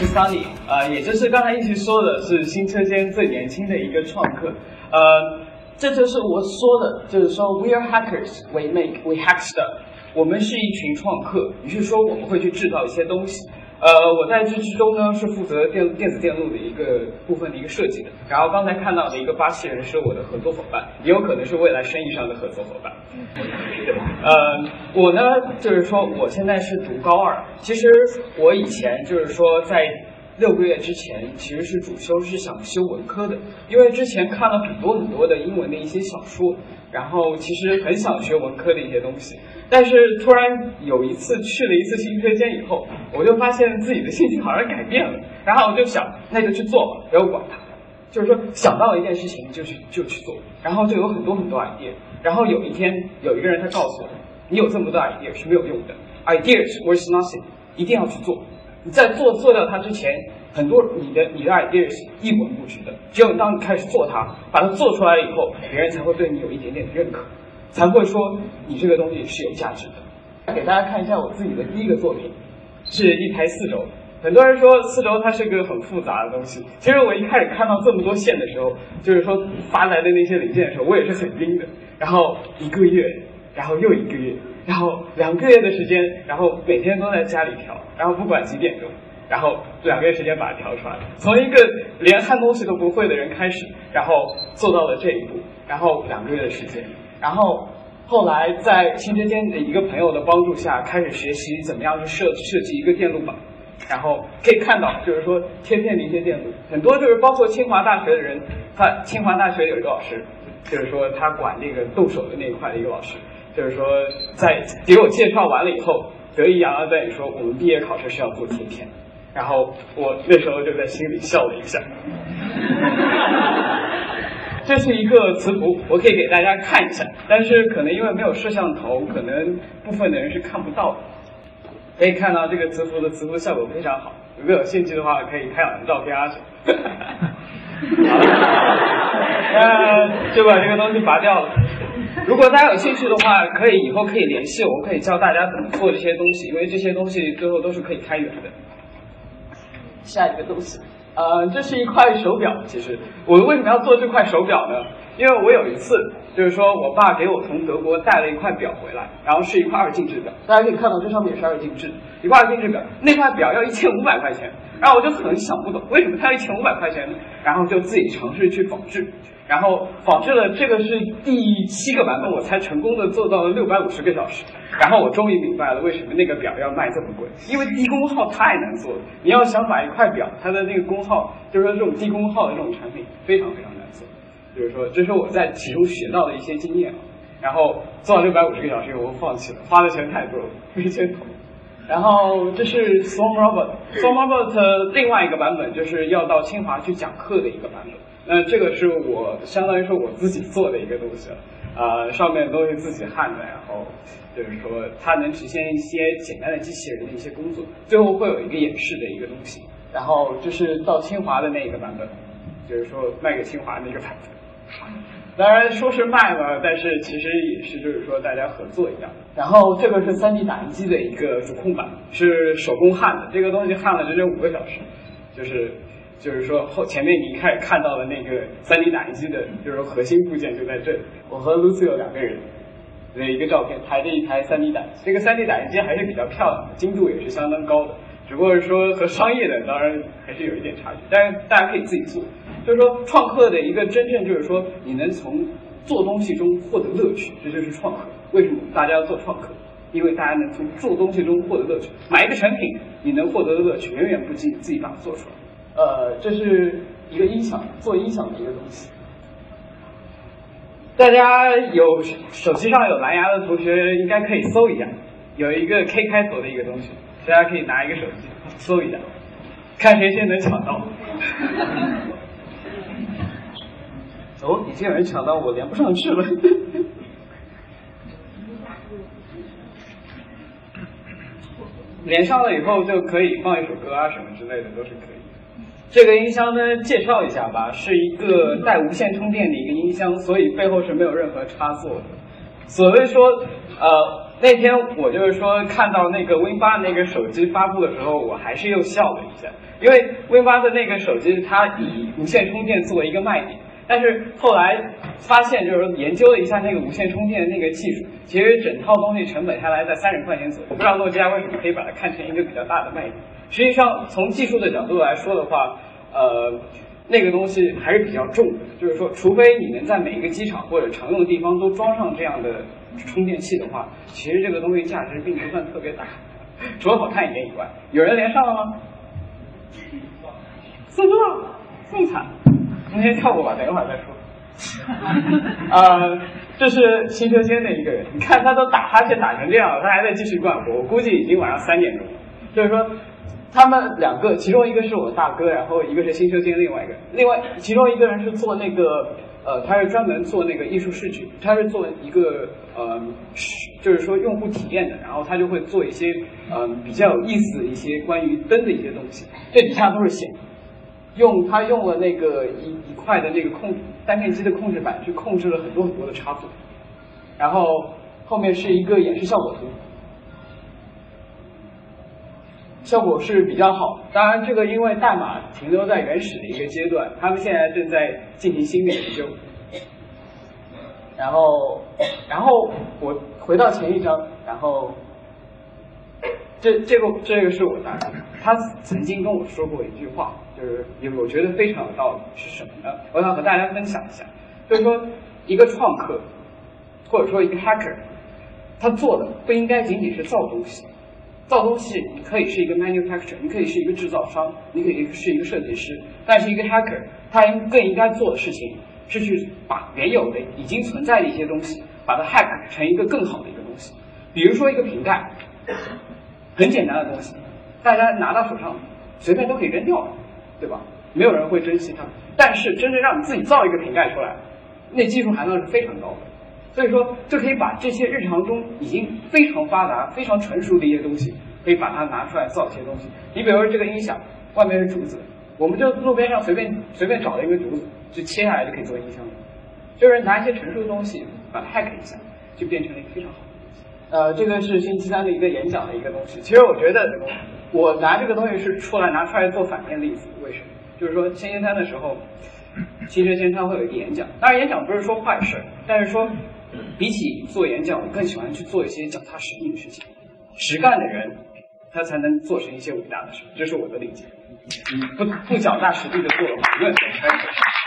是 Sunny，呃，也就是刚才一直说的是新车间最年轻的一个创客，呃，这就是我说的，就是说 We are hackers, we make, we hack stuff。我们是一群创客，也就是说我们会去制造一些东西。呃，我在这之中呢是负责电电子电路的一个部分的一个设计的。然后刚才看到的一个巴西人是我的合作伙伴，也有可能是未来生意上的合作伙伴。呃，我呢就是说我现在是读高二，其实我以前就是说在六个月之前其实是主修是想修文科的，因为之前看了很多很多的英文的一些小说，然后其实很想学文科的一些东西。但是突然有一次去了一次新车间以后，我就发现自己的兴趣好像改变了，然后我就想那就去做吧，不要管它，就是说想到一件事情就去就去做，然后就有很多很多 idea，然后有一天有一个人他告诉我，你有这么多 idea 是没有用的，ideas worth nothing，一定要去做，你在做做掉它之前，很多你的你的 ideas 一文不值的，只有当你开始做它，把它做出来以后，别人才会对你有一点点认可。才会说你这个东西是有价值的。给大家看一下我自己的第一个作品，是一台四轴。很多人说四轴它是个很复杂的东西，其实我一开始看到这么多线的时候，就是说发来的那些零件的时候，我也是很晕的。然后一个月，然后又一个月，然后两个月的时间，然后每天都在家里调，然后不管几点钟，然后两个月时间把它调出来，从一个连焊东西都不会的人开始，然后做到了这一步，然后两个月的时间。然后后来在新车间的一个朋友的帮助下，开始学习怎么样去设设计一个电路板。然后可以看到，就是说贴片的一些电路，很多就是包括清华大学的人，他清华大学有一个老师，就是说他管那个动手的那一块的一个老师，就是说在给我介绍完了以后，得意洋洋在说我们毕业考试是要做贴片。然后我那时候就在心里笑了一下。这是一个磁浮，我可以给大家看一下，但是可能因为没有摄像头，可能部分的人是看不到的。可以看到这个磁浮的磁浮效果非常好，如果有兴趣的话，可以拍两张照片啊。好了，那就把这个东西拔掉了。如果大家有兴趣的话，可以以后可以联系我，我可以教大家怎么做这些东西，因为这些东西最后都是可以开源的。下一个东西。呃，这是一块手表。其实我为什么要做这块手表呢？因为我有一次，就是说我爸给我从德国带了一块表回来，然后是一块二进制表。大家可以看到，这上面也是二进制，一块二进制表。那块表要一千五百块钱，然后我就很想不懂，为什么它要一千五百块钱呢？然后就自己尝试去仿制。然后仿制了这个是第七个版本，我才成功的做到了六百五十个小时。然后我终于明白了为什么那个表要卖这么贵，因为低功耗太难做了。你要想买一块表，它的那个功耗，就是说这种低功耗的这种产品非常非常难做。就是说，这是我在其中学到的一些经验。然后做了六百五十个小时以后，我放弃了，花的钱太多了，没钱投。然后这是 Swarm Robot，Swarm Robot 另外一个版本就是要到清华去讲课的一个版本。那这个是我相当于说我自己做的一个东西了，啊，上面都是自己焊的，然后就是说它能实现一些简单的机器人的一些工作，最后会有一个演示的一个东西，然后就是到清华的那个版本，就是说卖给清华那个版本，当然说是卖嘛，但是其实也是就是说大家合作一样。然后这个是 3D 打印机的一个主控板，是手工焊的，这个东西焊了整整五个小时，就是。就是说后前面你开始看到的那个 3D 打印机的，就是说核心部件就在这里。我和 Lucio 两个人的一个照片，抬着一台 3D 打印机。这个 3D 打印机还是比较漂亮的，精度也是相当高的。只不过是说和商业的当然还是有一点差距，但是大家可以自己做。就是说创客的一个真正就是说你能从做东西中获得乐趣，这就是创客。为什么大家要做创客？因为大家能从做东西中获得乐趣。买一个产品，你能获得的乐趣远远不及自己把它做出来。呃，这是一个音响，做音响的一个东西。大家有手机上有蓝牙的同学，应该可以搜一下，有一个 K 开头的一个东西，大家可以拿一个手机搜一下，看谁先能抢到。哦，已经有人抢到，我连不上去了。连上了以后就可以放一首歌啊什么之类的，都是可以。这个音箱呢，介绍一下吧，是一个带无线充电的一个音箱，所以背后是没有任何插座的。所谓说，呃，那天我就是说看到那个 Win 八那个手机发布的时候，我还是又笑了一下，因为 Win 八的那个手机它以无线充电作为一个卖点，但是后来发现就是说研究了一下那个无线充电的那个技术，其实整套东西成本下来在三十块钱左右。我不知道诺基亚为什么可以把它看成一个比较大的卖点。实际上从技术的角度来说的话，呃。那个东西还是比较重的，就是说，除非你能在每一个机场或者常用的地方都装上这样的充电器的话，其实这个东西价值并不算特别大，除了好看一点以外。有人连上了吗？四个，这么惨，我们先跳过吧，等一会儿再说。呃，这是新车间的一个人，你看他都打哈欠打成这样了，他还在继续干活，我估计已经晚上三点钟了，就是说。他们两个，其中一个是我大哥，然后一个是新车间另外一个，另外其中一个人是做那个，呃，他是专门做那个艺术视觉，他是做一个呃，就是说用户体验的，然后他就会做一些嗯比较有意思的一些关于灯的一些东西，这底下都是线，用他用了那个一一块的那个控单片机的控制板去控制了很多很多的插座，然后后面是一个演示效果图。效果是比较好，当然这个因为代码停留在原始的一个阶段，他们现在正在进行新的研究。然后，然后我回到前一张，然后这这个这个是我大哥，他曾经跟我说过一句话，就是我觉得非常有道理，是什么呢？我想和大家分享一下，就是说一个创客或者说一个 hacker，他做的不应该仅仅是造东西。造东西，你可以是一个 manufacturer，你可以是一个制造商，你可以是一个设计师，但是一个 hacker，他应更应该做的事情是去把原有的、已经存在的一些东西，把它 hack 成一个更好的一个东西。比如说一个瓶盖，很简单的东西，大家拿到手上随便都可以扔掉，对吧？没有人会珍惜它。但是真正让你自己造一个瓶盖出来，那技术含量是非常高的。所以说，就可以把这些日常中已经非常发达、非常成熟的一些东西，可以把它拿出来造一些东西。你比如说这个音响，外面是竹子，我们就路边上随便随便找了一个竹子，就切下来就可以做音箱了。就是拿一些成熟的东西把它 hack 一下，就变成了一个非常好。呃，这个是星期三的一个演讲的一个东西。其实我觉得，我拿这个东西是出来拿出来做反面例子。为什么？就是说星期三的时候，汽车先生会有一个演讲。当然，演讲不是说坏事，但是说。比起做演讲，我更喜欢去做一些脚踏实地的事情。实干的人，他才能做成一些伟大的事。这是我的理解。你不不脚踏实地的做的话，永远做不成。